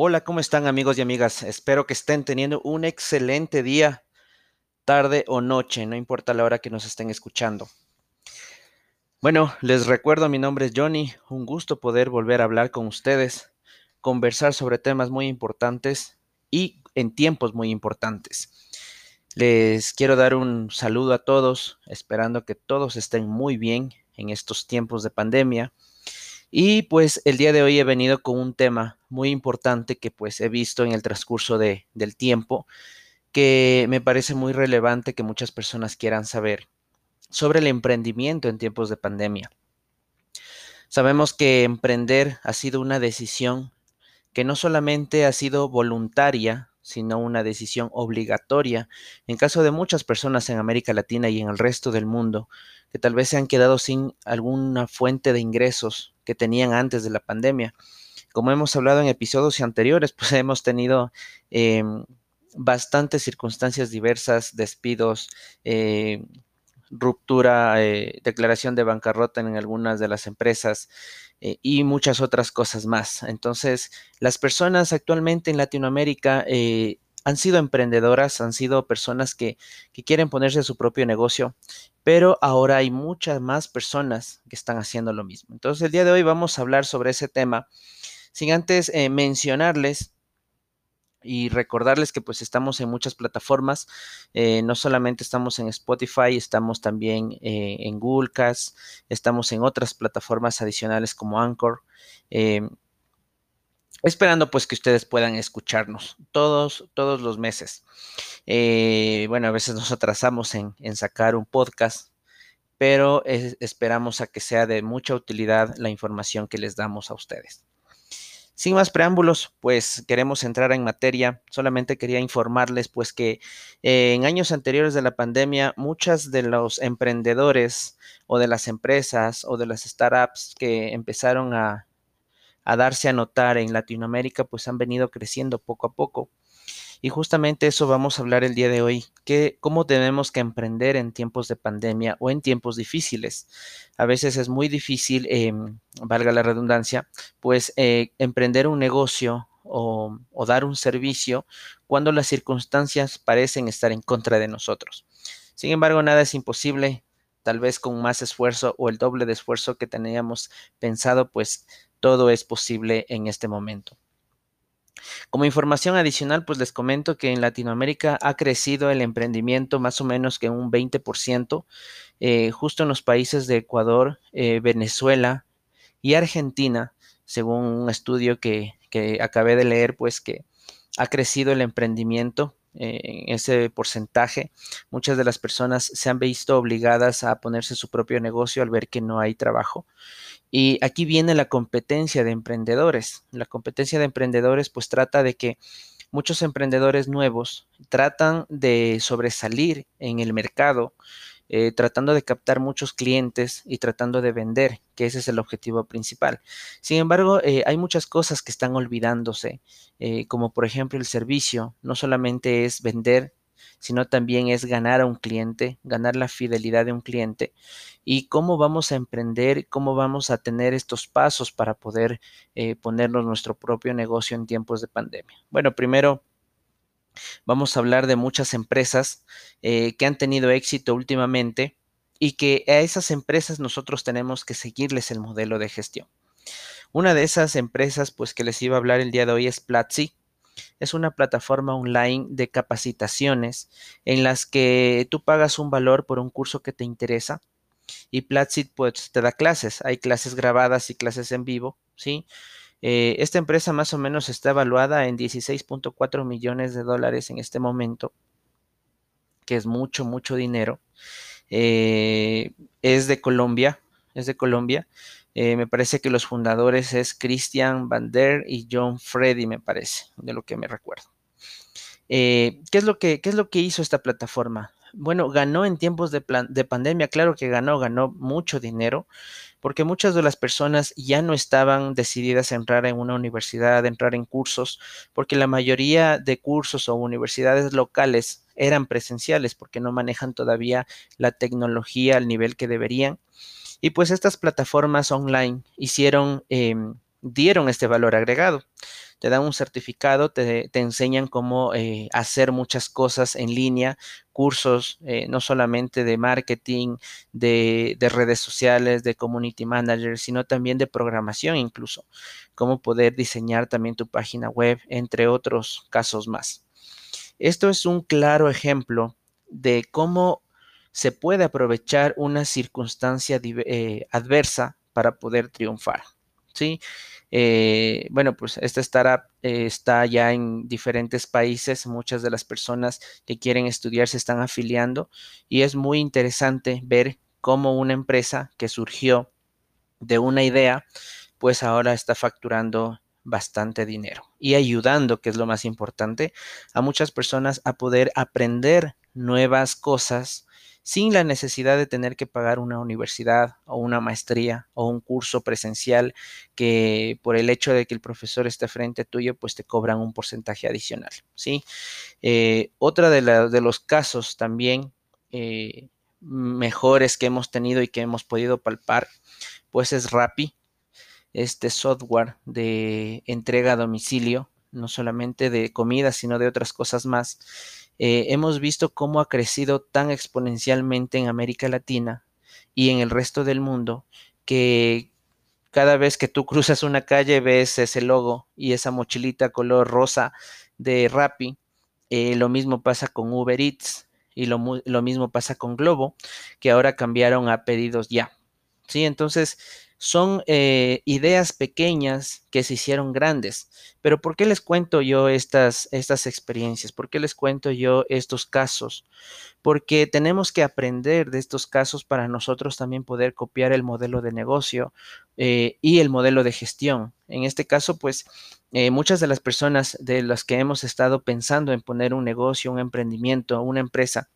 Hola, ¿cómo están amigos y amigas? Espero que estén teniendo un excelente día, tarde o noche, no importa la hora que nos estén escuchando. Bueno, les recuerdo, mi nombre es Johnny, un gusto poder volver a hablar con ustedes, conversar sobre temas muy importantes y en tiempos muy importantes. Les quiero dar un saludo a todos, esperando que todos estén muy bien en estos tiempos de pandemia y pues el día de hoy he venido con un tema muy importante que pues he visto en el transcurso de, del tiempo, que me parece muy relevante que muchas personas quieran saber sobre el emprendimiento en tiempos de pandemia. Sabemos que emprender ha sido una decisión que no solamente ha sido voluntaria, sino una decisión obligatoria en caso de muchas personas en América Latina y en el resto del mundo que tal vez se han quedado sin alguna fuente de ingresos que tenían antes de la pandemia. Como hemos hablado en episodios anteriores, pues hemos tenido em, bastantes circunstancias diversas, despidos, eh, ruptura, eh, declaración de bancarrota en algunas de las empresas eh, y muchas otras cosas más. Entonces, las personas actualmente en Latinoamérica han sido emprendedoras, han sido personas que, quieren ponerse su propio negocio, pero ahora hay muchas más personas que están haciendo lo mismo. Entonces el día de hoy vamos a hablar sobre ese tema, sin antes eh, mencionarles y recordarles que pues estamos en muchas plataformas, eh, no solamente estamos en Spotify, estamos también eh, en Google Cast, estamos en otras plataformas adicionales como Anchor esperando pues que ustedes puedan escucharnos todos, todos los meses. Eh, bueno, a veces nos atrasamos en, sacar un podcast, pero esperamos a que sea de mucha utilidad la información que les damos a ustedes. Sin más preámbulos, pues queremos entrar en materia. Solamente quería informarles pues que eh, en años anteriores de la pandemia, muchas de los emprendedores o de las empresas o de las startups que empezaron a a darse a notar en Latinoamérica, pues han venido creciendo poco a poco. Y justamente eso vamos a hablar el día de hoy, que cómo tenemos que emprender en tiempos de pandemia o en tiempos difíciles. A veces es muy difícil, em, valga la redundancia, pues eh, emprender un negocio o dar un servicio cuando las circunstancias parecen estar en contra de nosotros. Sin embargo, nada es imposible, tal vez con más esfuerzo o el doble de esfuerzo que teníamos pensado, pues todo es posible en este momento. Como información adicional, pues les comento que en Latinoamérica ha crecido el emprendimiento más o menos que un 20%, eh, justo en los países de Ecuador, eh, Venezuela y Argentina, según un estudio que, que, acabé de leer, pues que ha crecido el emprendimiento en ese porcentaje. Muchas de las personas se han visto obligadas a ponerse su propio negocio al ver que no hay trabajo. Y aquí viene la competencia de emprendedores. La competencia de emprendedores pues trata de que muchos emprendedores nuevos tratan de sobresalir en el mercado, eh, tratando de captar muchos clientes y tratando de vender, que ese es el objetivo principal. Sin embargo, eh, hay muchas cosas que están olvidándose, eh, como por ejemplo el servicio. No solamente es vender sino también es ganar a un cliente, ganar la fidelidad de un cliente y cómo vamos a emprender, cómo vamos a tener estos pasos para poder ponernos nuestro propio negocio en tiempos de pandemia. Bueno, primero vamos a hablar de muchas empresas eh, que han tenido éxito últimamente y que a esas empresas nosotros tenemos que seguirles el modelo de gestión. Una de esas empresas, pues que les iba a hablar el día de hoy es Platzi es una plataforma online de capacitaciones en las que tú pagas un valor por un curso que te interesa y Platzi pues te da clases. Hay clases grabadas y clases en vivo, ¿sí? Eh, esta empresa más o menos está evaluada en 16.4 millones de dólares en este momento, que es mucho, mucho dinero. Eh, es de Colombia, es de Colombia. Eh, me parece que los fundadores es Christian Van Der y John Freddy, me parece, de lo que me recuerdo. ¿qué, es lo que, ¿Qué es lo que hizo esta plataforma? Bueno, ganó en tiempos de, de pandemia, claro que ganó, ganó mucho dinero, porque muchas de las personas ya no estaban decididas a entrar en una universidad, a entrar en cursos, porque la mayoría de cursos o universidades locales eran presenciales, porque no manejan todavía la tecnología al nivel que deberían. Y pues estas plataformas online hicieron, em, dieron este valor agregado. Te dan un certificado, te, enseñan cómo eh, hacer muchas cosas en línea, cursos eh, no solamente de marketing, de, de, redes sociales, de community manager, sino también de programación incluso, cómo poder diseñar también tu página web, entre otros casos más. Esto es un claro ejemplo de cómo se puede aprovechar una circunstancia eh, adversa para poder triunfar. ¿Sí? Eh, bueno, pues esta startup eh, está ya en diferentes países, muchas de las personas que quieren estudiar se están afiliando y es muy interesante ver cómo una empresa que surgió de una idea, pues ahora está facturando bastante dinero y ayudando, que es lo más importante, a muchas personas a poder aprender nuevas cosas sin la necesidad de tener que pagar una universidad o una maestría o un curso presencial que por el hecho de que el profesor esté frente a tuyo, pues te cobran un porcentaje adicional, ¿sí? Eh, otra de, los casos también eh, mejores que hemos tenido y que hemos podido palpar, pues es Rappi, este software de entrega a domicilio, no solamente de comida, sino de otras cosas más eh, hemos visto cómo ha crecido tan exponencialmente en América Latina y en el resto del mundo que cada vez que tú cruzas una calle ves ese logo y esa mochilita color rosa de Rappi. Eh, lo mismo pasa con Uber Eats y lo, lo mismo pasa con Globo, que ahora cambiaron a pedidos ya. Sí, entonces son eh, ideas pequeñas que se hicieron grandes. Pero ¿por qué les cuento yo estas, estas experiencias? ¿Por qué les cuento yo estos casos? Porque tenemos que aprender de estos casos para nosotros también poder copiar el modelo de negocio eh, y el modelo de gestión. En este caso, pues eh, muchas de las personas de las que hemos estado pensando en poner un negocio, un emprendimiento, una empresa,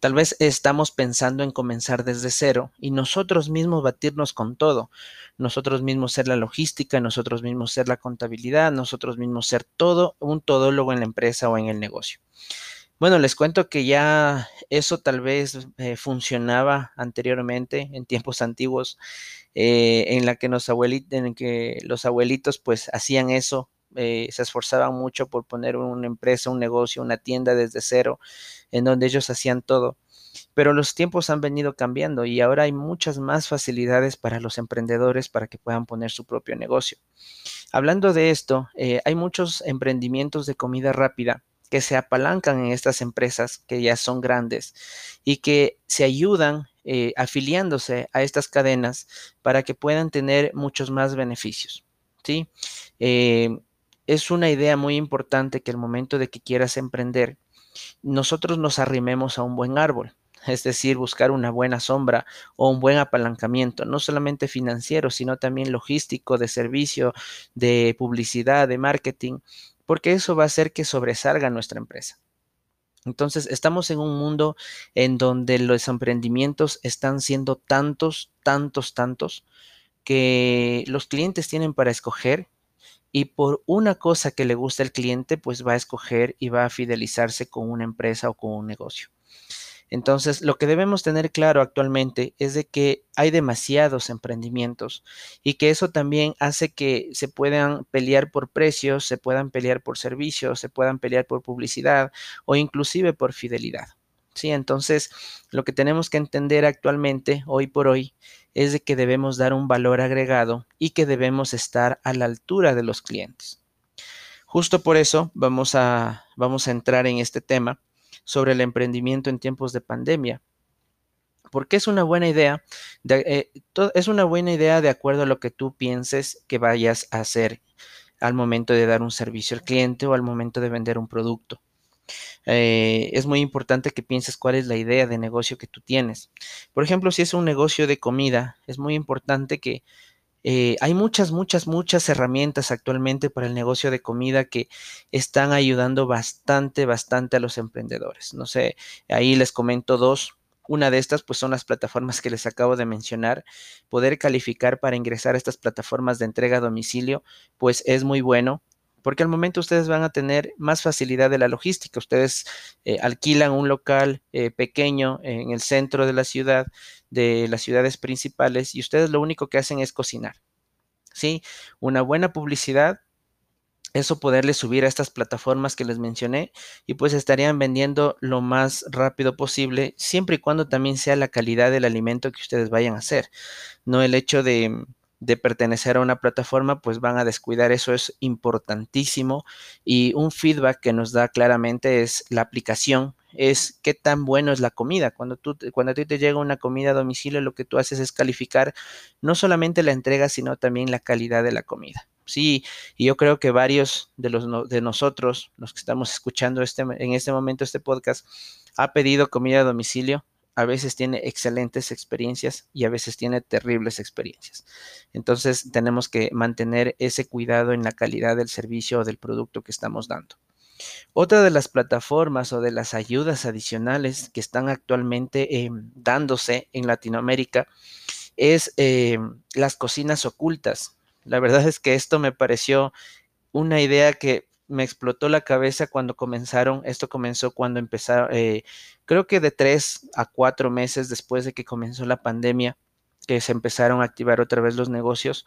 Tal vez estamos pensando en comenzar desde cero y nosotros mismos batirnos con todo. Nosotros mismos ser la logística, nosotros mismos ser la contabilidad, nosotros mismos ser todo un todólogo en la empresa o en el negocio. Bueno, les cuento que ya eso tal vez eh, funcionaba anteriormente, en tiempos antiguos, eh, en la que que los abuelitos pues hacían eso eh, se esforzaban mucho por poner una empresa, un negocio, una tienda desde cero, en donde ellos hacían todo. Pero los tiempos han venido cambiando y ahora hay muchas más facilidades para los emprendedores para que puedan poner su propio negocio. Hablando de esto, eh, hay muchos emprendimientos de comida rápida que se apalancan en estas empresas que ya son grandes y que se ayudan eh, afiliándose a estas cadenas para que puedan tener muchos más beneficios. ¿sí? Es una idea muy importante que el momento de que quieras emprender, nosotros nos arrimemos a un buen árbol, es decir, buscar una buena sombra o un buen apalancamiento, no solamente financiero, sino también logístico, de servicio, de publicidad, de marketing, porque eso va a hacer que sobresalga nuestra empresa. Entonces, estamos en un mundo en donde los emprendimientos están siendo tantos, tantos, tantos, que los clientes tienen para escoger y por una cosa que le gusta al cliente, pues va a escoger y va a fidelizarse con una empresa o con un negocio. Entonces, lo que debemos tener claro actualmente es de que hay demasiados emprendimientos y que eso también hace que se puedan pelear por precios, se puedan pelear por servicios, se puedan pelear por publicidad o inclusive por fidelidad. Entonces lo que tenemos que entender actualmente, hoy por hoy, es de que debemos dar un valor agregado y que debemos estar a la altura de los clientes. Justo por eso vamos a, vamos a entrar en este tema sobre el emprendimiento en tiempos de pandemia. Porque es una buena idea, eh, es una buena idea de acuerdo a lo que tú pienses que vayas a hacer al momento de dar un servicio al cliente o al momento de vender un producto. Eh, es muy importante que pienses cuál es la idea de negocio que tú tienes. Por ejemplo, si es un negocio de comida, es muy importante que eh, hay muchas, muchas, muchas herramientas actualmente para el negocio de comida que están ayudando bastante, bastante a los emprendedores. No sé, ahí les comento dos. Una de estas, pues son las plataformas que les acabo de mencionar. Poder calificar para ingresar a estas plataformas de entrega a domicilio, pues es muy bueno porque al momento ustedes van a tener más facilidad de la logística. Ustedes eh, alquilan un local eh, pequeño en el centro de la ciudad, de las ciudades principales, y ustedes lo único que hacen es cocinar. ¿Sí? Una buena publicidad eso poderle subir a estas plataformas que les mencioné y pues estarían vendiendo lo más rápido posible, siempre y cuando también sea la calidad del alimento que ustedes vayan a hacer, no el hecho de, de pertenecer a una plataforma, pues van a descuidar, eso es importantísimo y un feedback que nos da claramente es la aplicación es qué tan bueno es la comida. Cuando, tú, cuando a ti te llega una comida a domicilio, lo que tú haces es calificar no solamente la entrega, sino también la calidad de la comida. Sí, y yo creo que varios de, los, de nosotros, los que estamos escuchando este, en este momento este podcast, ha pedido comida a domicilio. A veces tiene excelentes experiencias y a veces tiene terribles experiencias. Entonces tenemos que mantener ese cuidado en la calidad del servicio o del producto que estamos dando. Otra de las plataformas o de las ayudas adicionales que están actualmente em, dándose en Latinoamérica es em, las cocinas ocultas. La verdad es que esto me pareció una idea que me explotó la cabeza cuando comenzaron. Esto comenzó cuando empezaron, eh, creo que de tres a cuatro meses después de que comenzó la pandemia, que se empezaron a activar otra vez los negocios.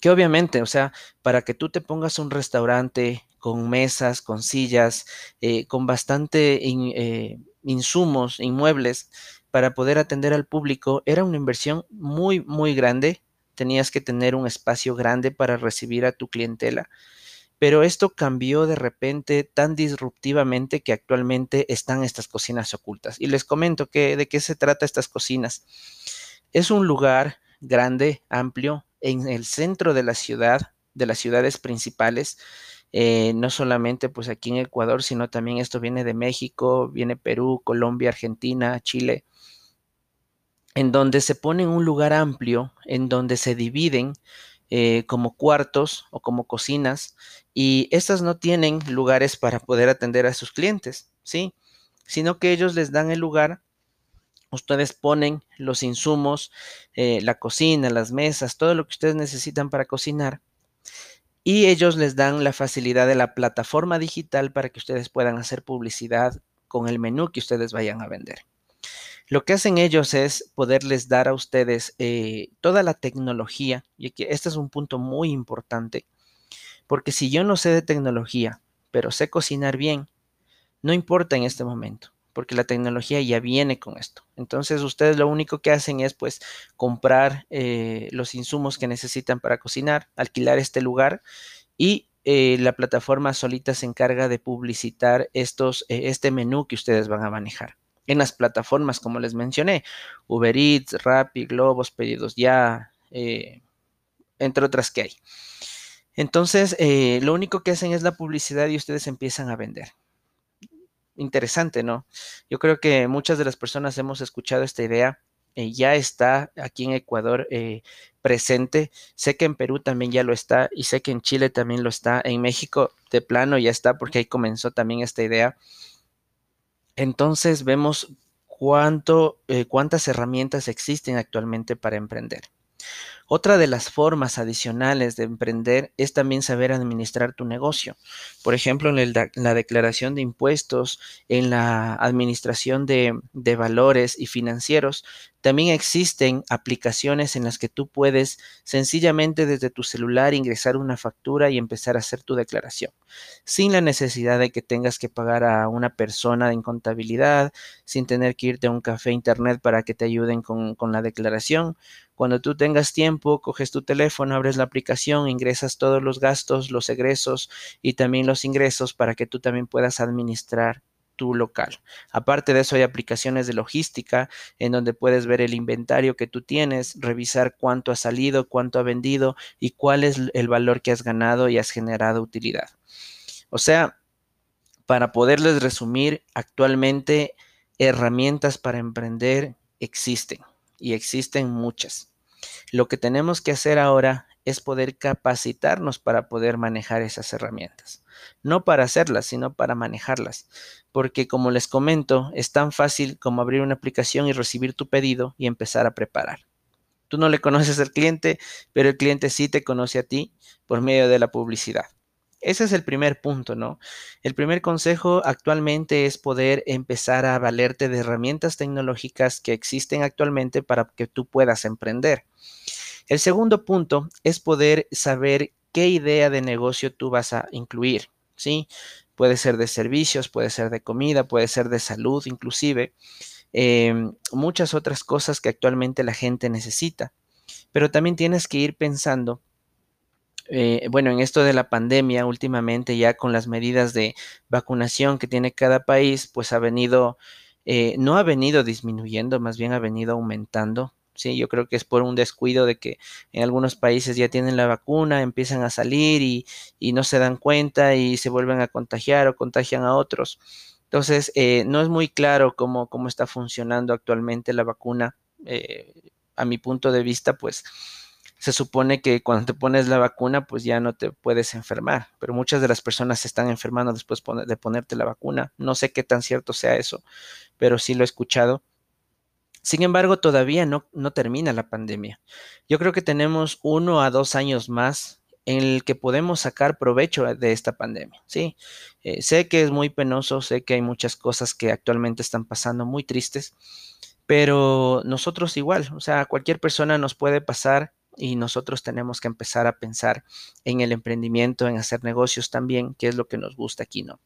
Que obviamente, o sea, para que tú te pongas un restaurante con mesas, con sillas, eh, con bastante eh, insumos, inmuebles, para poder atender al público, era una inversión muy, muy grande. Tenías que tener un espacio grande para recibir a tu clientela. Pero esto cambió de repente tan disruptivamente que actualmente están estas cocinas ocultas. Y les comento que, de qué se trata estas cocinas. Es un lugar grande, amplio, en el centro de la ciudad, de las ciudades principales, eh, no solamente pues aquí en Ecuador, sino también esto viene de México, viene Perú, Colombia, Argentina, Chile, en donde se pone un lugar amplio, en donde se dividen eh, como cuartos o como cocinas, y estas no tienen lugares para poder atender a sus clientes, ¿sí? Sino que ellos les dan el lugar Ustedes ponen los insumos, eh, la cocina, las mesas, todo lo que ustedes necesitan para cocinar. Y ellos les dan la facilidad de la plataforma digital para que ustedes puedan hacer publicidad con el menú que ustedes vayan a vender. Lo que hacen ellos es poderles dar a ustedes eh, toda la tecnología, y aquí este es un punto muy importante, porque si yo no sé de tecnología, pero sé cocinar bien, no importa en este momento porque la tecnología ya viene con esto. Entonces ustedes lo único que hacen es pues comprar eh, los insumos que necesitan para cocinar, alquilar este lugar y eh, la plataforma solita se encarga de publicitar estos, este menú que ustedes van a manejar. En las plataformas, como les mencioné, Uber Eats, Rappi, Globos, Pedidos Ya, entre otras que hay. Entonces, lo único que hacen es la publicidad y ustedes empiezan a vender interesante, ¿no? Yo creo que muchas de las personas hemos escuchado esta idea. Eh, ya está aquí en Ecuador eh, presente. Sé que en Perú también ya lo está y sé que en Chile también lo está. En México de plano ya está porque ahí comenzó también esta idea. Entonces vemos cuánto, eh, cuántas herramientas existen actualmente para emprender. Otra de las formas adicionales de emprender es también saber administrar tu negocio. Por ejemplo, en, la declaración de impuestos, en la administración de, de valores y financieros, también existen aplicaciones en las que tú puedes sencillamente desde tu celular ingresar una factura y empezar a hacer tu declaración, sin la necesidad de que tengas que pagar a una persona en contabilidad, sin tener que irte a un café internet para que te ayuden con, con la declaración. Cuando tú tengas tiempo, coges tu teléfono, abres la aplicación, ingresas todos los gastos, los egresos y también los ingresos para que tú también puedas administrar tu local. Aparte de eso, hay aplicaciones de logística en donde puedes ver el inventario que tú tienes, revisar cuánto ha salido, cuánto ha vendido y cuál es el valor que has ganado y has generado utilidad. O sea, para poderles resumir, actualmente herramientas para emprender existen y existen muchas. Lo que tenemos que hacer ahora es poder capacitarnos para poder manejar esas herramientas. No para hacerlas, sino para manejarlas. Porque como les comento, es tan fácil como abrir una aplicación y recibir tu pedido y empezar a preparar. Tú no le conoces al cliente, pero el cliente sí te conoce a ti por medio de la publicidad. Ese es el primer punto, ¿no? El primer consejo actualmente es poder empezar a valerte de herramientas tecnológicas que existen actualmente para que tú puedas emprender. El segundo punto es poder saber qué idea de negocio tú vas a incluir, ¿sí? Puede ser de servicios, puede ser de comida, puede ser de salud inclusive, em, muchas otras cosas que actualmente la gente necesita. Pero también tienes que ir pensando eh, bueno, en esto de la pandemia, últimamente ya con las medidas de vacunación que tiene cada país, pues ha venido, eh, no ha venido disminuyendo, más bien ha venido aumentando. Sí, yo creo que es por un descuido de que en algunos países ya tienen la vacuna, empiezan a salir y, no se dan cuenta y se vuelven a contagiar o contagian a otros. Entonces, eh, no es muy claro cómo, cómo está funcionando actualmente la vacuna. a mi punto de vista, pues se supone que cuando te pones la vacuna, pues ya no te puedes enfermar, pero muchas de las personas se están enfermando después de ponerte la vacuna. No sé qué tan cierto sea eso, pero sí lo he escuchado. Sin embargo, todavía no, no termina la pandemia. Yo creo que tenemos uno a dos años más en el que podemos sacar provecho de esta pandemia. Sí, eh, sé que es muy penoso, sé que hay muchas cosas que actualmente están pasando muy tristes, pero nosotros igual, o sea, cualquier persona nos puede pasar y nosotros tenemos que empezar a pensar en el emprendimiento, en hacer negocios también, que es lo que nos gusta aquí, ¿no?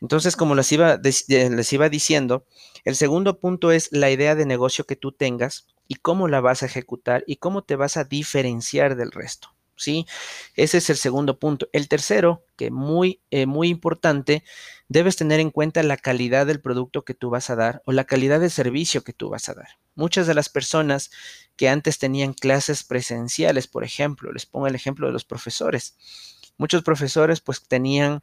Entonces, como les iba, les iba diciendo, el segundo punto es la idea de negocio que tú tengas y cómo la vas a ejecutar y cómo te vas a diferenciar del resto. ¿Sí? Ese es el segundo punto. El tercero, que muy, eh, muy importante, debes tener en cuenta la calidad del producto que tú vas a dar o la calidad del servicio que tú vas a dar. Muchas de las personas que antes tenían clases presenciales, por ejemplo, les pongo el ejemplo de los profesores. Muchos profesores pues tenían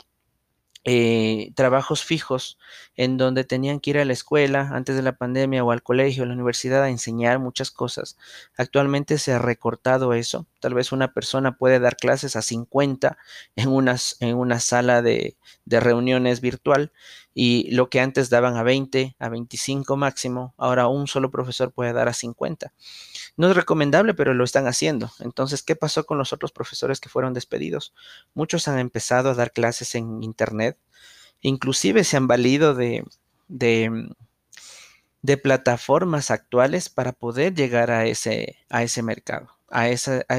eh, trabajos fijos en donde tenían que ir a la escuela antes de la pandemia o al colegio, a la universidad a enseñar muchas cosas. Actualmente se ha recortado eso. Tal vez una persona puede dar clases a 50 en, en una sala de, de reuniones virtual y lo que antes daban a 20, a 25 máximo, ahora un solo profesor puede dar a 50. No es recomendable, pero lo están haciendo. Entonces, ¿qué pasó con los otros profesores que fueron despedidos? Muchos han empezado a dar clases en Internet, inclusive se han valido de, de, plataformas actuales para poder llegar a ese, a ese mercado, a, a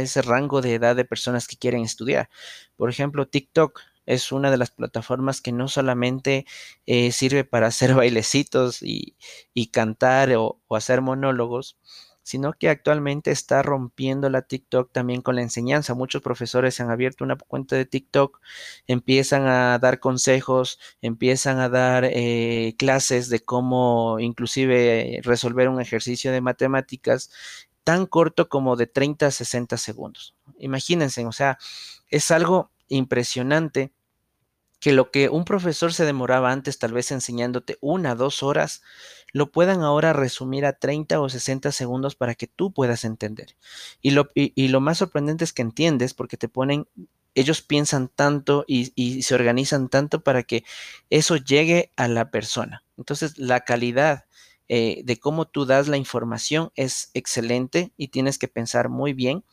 ese rango de edad de personas que quieren estudiar. Por ejemplo, TikTok es una de las plataformas que no solamente eh, sirve para hacer bailecitos y, y cantar o, hacer monólogos, sino que actualmente está rompiendo la TikTok también con la enseñanza. Muchos profesores han abierto una cuenta de TikTok, empiezan a dar consejos, empiezan a dar eh, clases de cómo inclusive resolver un ejercicio de matemáticas tan corto como de 30 a 60 segundos. Imagínense, o sea, es algo impresionante que lo que un profesor se demoraba antes tal vez enseñándote una, dos horas, lo puedan ahora resumir a 30 o 60 segundos para que tú puedas entender. Y lo, más sorprendente es que entiendes porque te ponen, ellos piensan tanto y, y se organizan tanto para que eso llegue a la persona. Entonces, la calidad eh, de cómo tú das la información es excelente y tienes que pensar muy bien.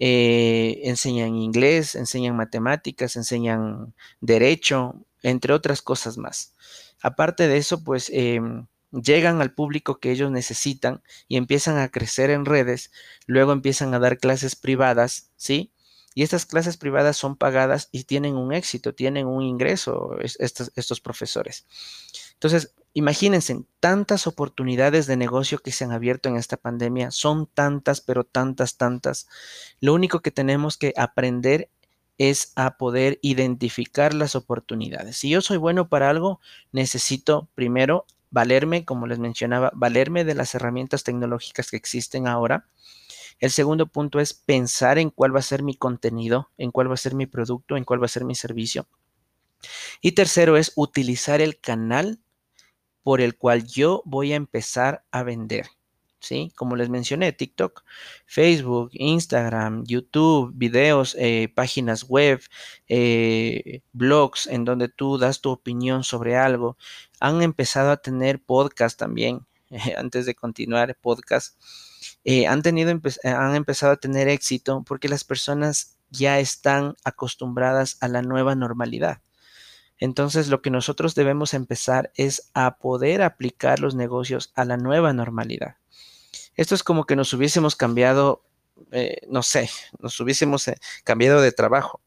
Eh, enseñan inglés, enseñan matemáticas, enseñan derecho, entre otras cosas más. Aparte de eso, pues em, llegan al público que ellos necesitan y empiezan a crecer en redes, luego empiezan a dar clases privadas, ¿sí? Y estas clases privadas son pagadas y tienen un éxito, tienen un ingreso estos, estos profesores. Entonces, imagínense, tantas oportunidades de negocio que se han abierto en esta pandemia, son tantas, pero tantas, tantas. Lo único que tenemos que aprender es a poder identificar las oportunidades. Si yo soy bueno para algo, necesito primero valerme, como les mencionaba, valerme de las herramientas tecnológicas que existen ahora. El segundo punto es pensar en cuál va a ser mi contenido, en cuál va a ser mi producto, en cuál va a ser mi servicio. Y tercero es utilizar el canal por el cual yo voy a empezar a vender. ¿Sí? Como les mencioné, TikTok, Facebook, Instagram, YouTube, videos, eh, páginas web, eh, blogs en donde tú das tu opinión sobre algo. Han empezado a tener podcast también. antes de continuar, podcast. Eh, han, tenido, han empezado a tener éxito porque las personas ya están acostumbradas a la nueva normalidad. Entonces lo que nosotros debemos empezar es a poder aplicar los negocios a la nueva normalidad. Esto es como que nos hubiésemos cambiado eh, no sé, nos hubiésemos eh, cambiado de trabajo.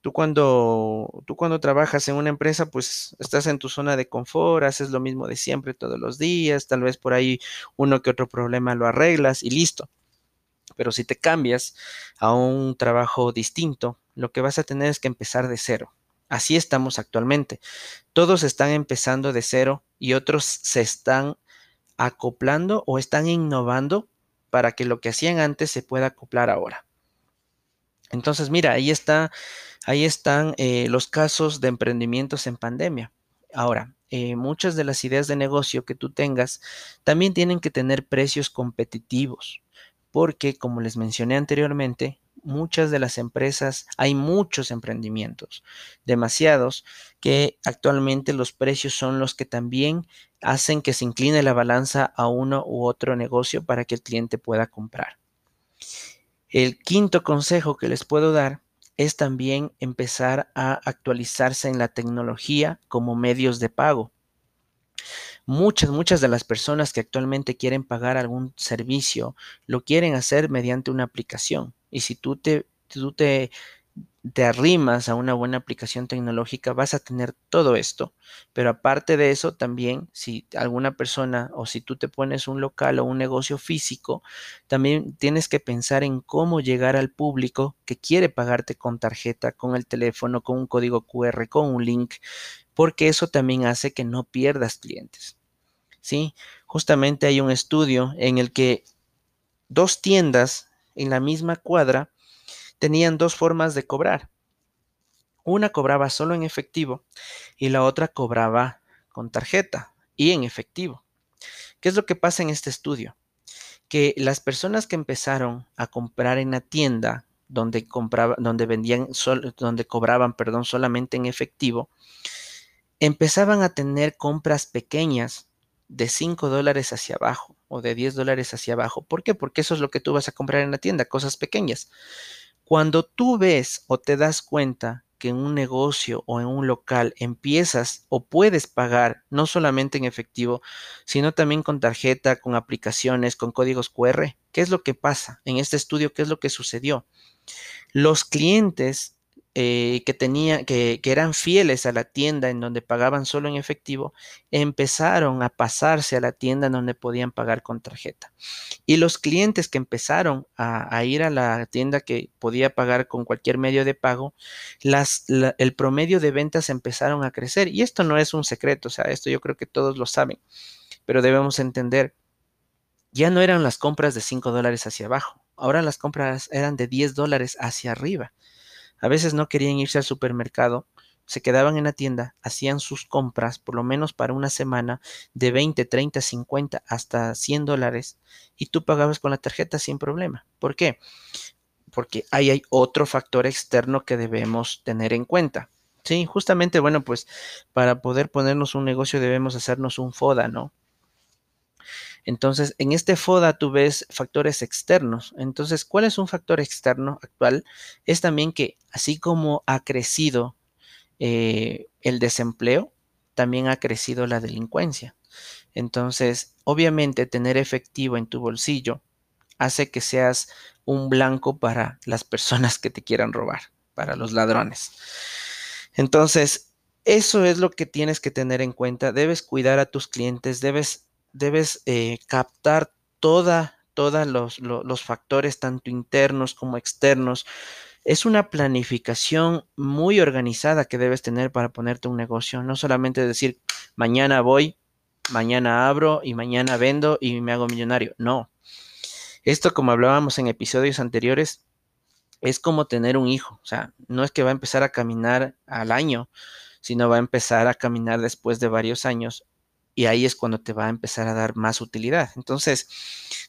Tú cuando, tú cuando trabajas en una empresa, pues estás en tu zona de confort, haces lo mismo de siempre todos los días, tal vez por ahí uno que otro problema lo arreglas y listo. Pero si te cambias a un trabajo distinto, lo que vas a tener es que empezar de cero. Así estamos actualmente. Todos están empezando de cero y otros se están acoplando o están innovando para que lo que hacían antes se pueda acoplar ahora. Entonces, mira, ahí está, ahí están eh, los casos de emprendimientos en pandemia. Ahora, eh, muchas de las ideas de negocio que tú tengas también tienen que tener precios competitivos, porque como les mencioné anteriormente, muchas de las empresas, hay muchos emprendimientos, demasiados, que actualmente los precios son los que también hacen que se incline la balanza a uno u otro negocio para que el cliente pueda comprar. El quinto consejo que les puedo dar es también empezar a actualizarse en la tecnología como medios de pago. Muchas, muchas de las personas que actualmente quieren pagar algún servicio lo quieren hacer mediante una aplicación. Y si tú te, tú te te arrimas a una buena aplicación tecnológica, vas a tener todo esto. Pero aparte de eso, también si alguna persona o si tú te pones un local o un negocio físico, también tienes que pensar en cómo llegar al público que quiere pagarte con tarjeta, con el teléfono, con un código QR, con un link, porque eso también hace que no pierdas clientes. ¿Sí? Justamente hay un estudio en el que dos tiendas en la misma cuadra tenían dos formas de cobrar. Una cobraba solo en efectivo y la otra cobraba con tarjeta y en efectivo. ¿Qué es lo que pasa en este estudio? Que las personas que empezaron a comprar en la tienda donde donde vendían, donde cobraban, perdón, solamente en efectivo, empezaban a tener compras pequeñas de 5 dólares hacia abajo o de 10 dólares hacia abajo. ¿Por qué? Porque eso es lo que tú vas a comprar en la tienda, cosas pequeñas. Cuando tú ves o te das cuenta que en un negocio o en un local empiezas o puedes pagar no solamente en efectivo, sino también con tarjeta, con aplicaciones, con códigos QR, ¿qué es lo que pasa en este estudio? ¿Qué es lo que sucedió? Los clientes eh, que, tenía, que, eran fieles a la tienda en donde pagaban solo en efectivo, empezaron a pasarse a la tienda en donde podían pagar con tarjeta. Y los clientes que empezaron a, ir a la tienda que podía pagar con cualquier medio de pago, las, el promedio de ventas empezaron a crecer. Y esto no es un secreto, o sea, esto yo creo que todos lo saben, pero debemos entender, ya no eran las compras de 5 dólares hacia abajo, ahora las compras eran de 10 dólares hacia arriba. A veces no querían irse al supermercado, se quedaban en la tienda, hacían sus compras, por lo menos para una semana, de 20, 30, 50 hasta 100 dólares, y tú pagabas con la tarjeta sin problema. ¿Por qué? Porque ahí hay otro factor externo que debemos tener en cuenta. Sí, justamente, bueno, pues para poder ponernos un negocio debemos hacernos un FODA, ¿no? Entonces, en este FODA tú ves factores externos. Entonces, ¿cuál es un factor externo actual? Es también que así como ha crecido eh, el desempleo, también ha crecido la delincuencia. Entonces, obviamente, tener efectivo en tu bolsillo hace que seas un blanco para las personas que te quieran robar, para los ladrones. Entonces, eso es lo que tienes que tener en cuenta. Debes cuidar a tus clientes, debes debes eh, captar toda, todos los, los factores, tanto internos como externos. Es una planificación muy organizada que debes tener para ponerte un negocio. No solamente decir, mañana voy, mañana abro y mañana vendo y me hago millonario. No. Esto, como hablábamos en episodios anteriores, es como tener un hijo. O sea, no es que va a empezar a caminar al año, sino va a empezar a caminar después de varios años y ahí es cuando te va a empezar a dar más utilidad. Entonces,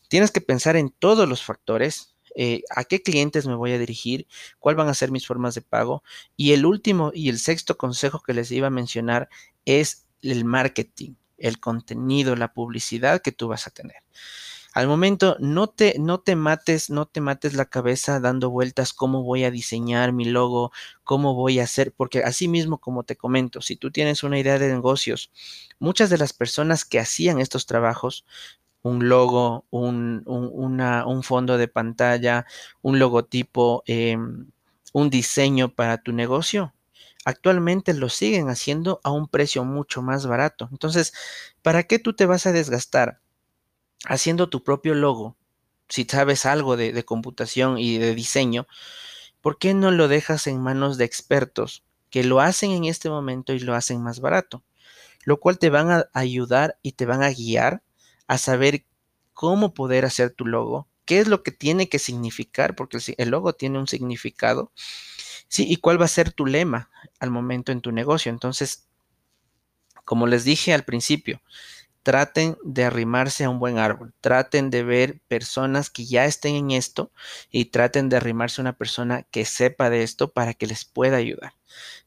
tienes que pensar en todos los factores, eh, a qué clientes me voy a dirigir, cuáles van a ser mis formas de pago. Y el último y el sexto consejo que les iba a mencionar es el marketing, el contenido, la publicidad que tú vas a tener. Al momento, no te, no te mates, no te mates la cabeza dando vueltas cómo voy a diseñar mi logo, cómo voy a hacer, porque así mismo como te comento, si tú tienes una idea de negocios, muchas de las personas que hacían estos trabajos un logo, un, un fondo de pantalla, un logotipo, em, un diseño para tu negocio, actualmente lo siguen haciendo a un precio mucho más barato. Entonces, ¿para qué tú te vas a desgastar haciendo tu propio logo? Si sabes algo de, computación y de diseño, ¿por qué no lo dejas en manos de expertos que lo hacen en este momento y lo hacen más barato? Lo cual te van a ayudar y te van a guiar a saber cómo poder hacer tu logo, qué es lo que tiene que significar, porque el, logo tiene un significado, sí, y cuál va a ser tu lema al momento en tu negocio. Entonces, como les dije al principio, traten de arrimarse a un buen árbol, traten de ver personas que ya estén en esto y traten de arrimarse a una persona que sepa de esto para que les pueda ayudar.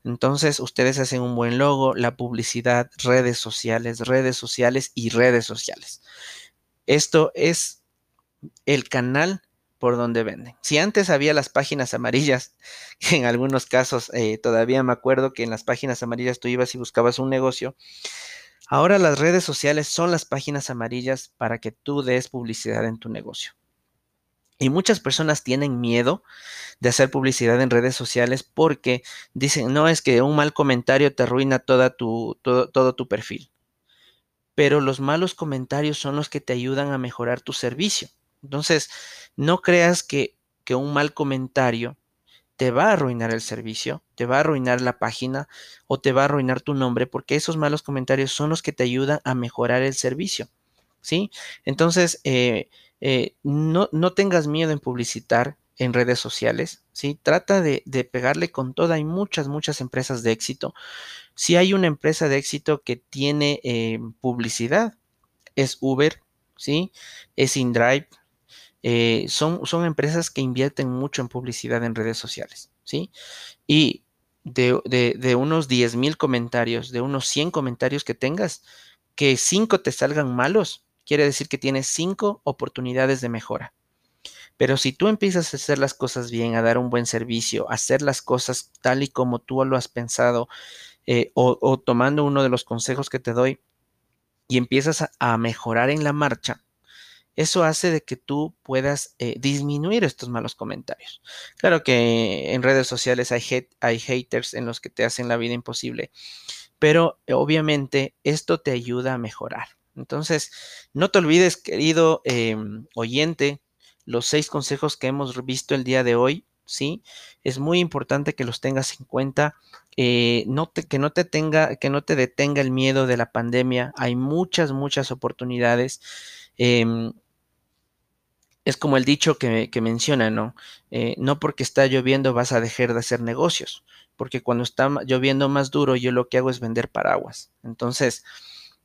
Entonces, ustedes hacen un buen logo, la publicidad, redes sociales, redes sociales y redes sociales. Esto es el canal por donde venden. Si antes había las páginas amarillas, que en algunos casos eh, todavía me acuerdo que en las páginas amarillas tú ibas y buscabas un negocio, ahora las redes sociales son las páginas amarillas para que tú des publicidad en tu negocio. Y muchas personas tienen miedo de hacer publicidad en redes sociales porque dicen, no es que un mal comentario te arruina toda tu, todo, todo tu perfil. Pero los malos comentarios son los que te ayudan a mejorar tu servicio. Entonces, no creas que, un mal comentario te va a arruinar el servicio, te va a arruinar la página o te va a arruinar tu nombre, porque esos malos comentarios son los que te ayudan a mejorar el servicio. ¿Sí? Entonces, eh, eh, no, no, tengas miedo en publicitar en redes sociales, ¿sí? Trata de, pegarle con toda. Hay muchas, muchas empresas de éxito. Si hay una empresa de éxito que tiene eh, publicidad, es Uber, ¿sí? Es InDrive, eh, son, son empresas que invierten mucho en publicidad en redes sociales, ¿sí? Y de, de, unos 10 mil comentarios, de unos 100 comentarios que tengas, que 5 te salgan malos, quiere decir que tienes 5 oportunidades de mejora. Pero si tú empiezas a hacer las cosas bien, a dar un buen servicio, a hacer las cosas tal y como tú lo has pensado, eh, o, tomando uno de los consejos que te doy, y empiezas a mejorar en la marcha, eso hace de que tú puedas eh, disminuir estos malos comentarios. Claro que en redes sociales hay, hay haters en los que te hacen la vida imposible, pero eh, obviamente esto te ayuda a mejorar. Entonces, no te olvides, querido em, oyente, los seis consejos que hemos visto el día de hoy, ¿sí? Es muy importante que los tengas en cuenta. Eh, no que no te tenga, que no te detenga el miedo de la pandemia. Hay muchas, muchas oportunidades. Em, es como el dicho que, menciona, ¿no? Eh, no porque está lloviendo vas a dejar de hacer negocios, porque cuando está lloviendo más duro yo lo que hago es vender paraguas. Entonces,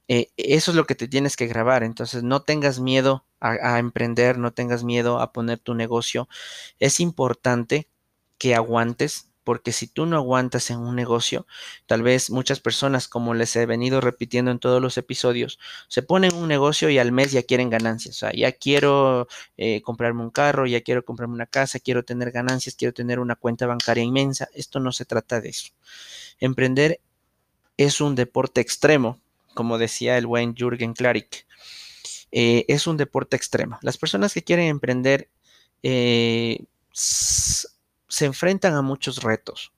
eh, eso es lo que te tienes que grabar. Entonces, no tengas miedo a, emprender, no tengas miedo a poner tu negocio. Es importante que aguantes, porque si tú no aguantas en un negocio, tal vez muchas personas, como les he venido repitiendo en todos los episodios, se ponen un negocio y al mes ya quieren ganancias. O sea, ya quiero eh, comprarme un carro, ya quiero comprarme una casa, quiero tener ganancias, quiero tener una cuenta bancaria inmensa. Esto no se trata de eso. Emprender es un deporte extremo, como decía el buen Jürgen Klarik. Eh, es un deporte extremo. Las personas que quieren emprender eh, se enfrentan a muchos retos.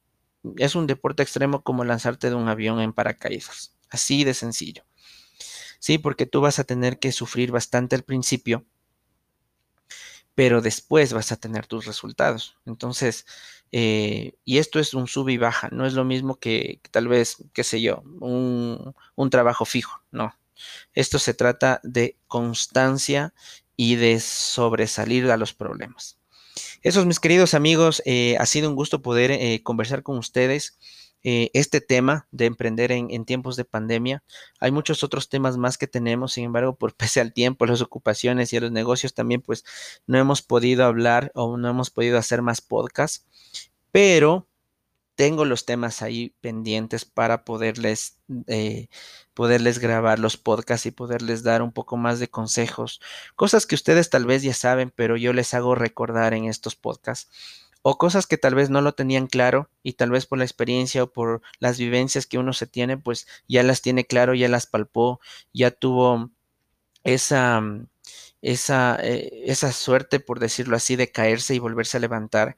Es un deporte extremo como lanzarte de un avión en paracaídas. Así de sencillo. Sí, porque tú vas a tener que sufrir bastante al principio, pero después vas a tener tus resultados. Entonces, eh, y esto es un sub y baja, no es lo mismo que, tal vez, qué sé yo, un, un trabajo fijo, no. Esto se trata de constancia y de sobresalir a los problemas. Esos, mis queridos amigos, eh, ha sido un gusto poder eh, conversar con ustedes. Eh, este tema de emprender en, tiempos de pandemia. Hay muchos otros temas más que tenemos, sin embargo, por pese al tiempo, las ocupaciones y a los negocios también, pues no hemos podido hablar o no hemos podido hacer más podcasts, pero tengo los temas ahí pendientes para poderles, eh, poderles grabar los podcasts y poderles dar un poco más de consejos, cosas que ustedes tal vez ya saben, pero yo les hago recordar en estos podcasts, o cosas que tal vez no lo tenían claro y tal vez por la experiencia o por las vivencias que uno se tiene, pues ya las tiene claro, ya las palpó, ya tuvo esa, esa, eh, esa suerte, por decirlo así, de caerse y volverse a levantar,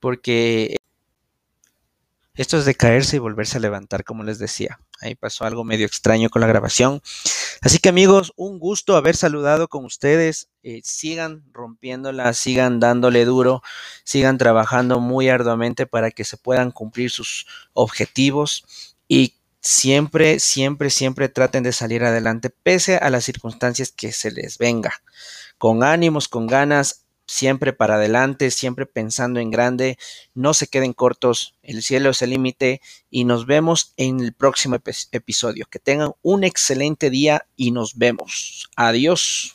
porque esto es de caerse y volverse a levantar, como les decía. Ahí pasó algo medio extraño con la grabación. Así que amigos, un gusto haber saludado con ustedes. Eh, sigan rompiéndola, sigan dándole duro, sigan trabajando muy arduamente para que se puedan cumplir sus objetivos y siempre, siempre, siempre traten de salir adelante pese a las circunstancias que se les venga. Con ánimos, con ganas, siempre para adelante, siempre pensando en grande, no se queden cortos, el cielo es el límite y nos vemos en el próximo episodio. Que tengan un excelente día y nos vemos. Adiós.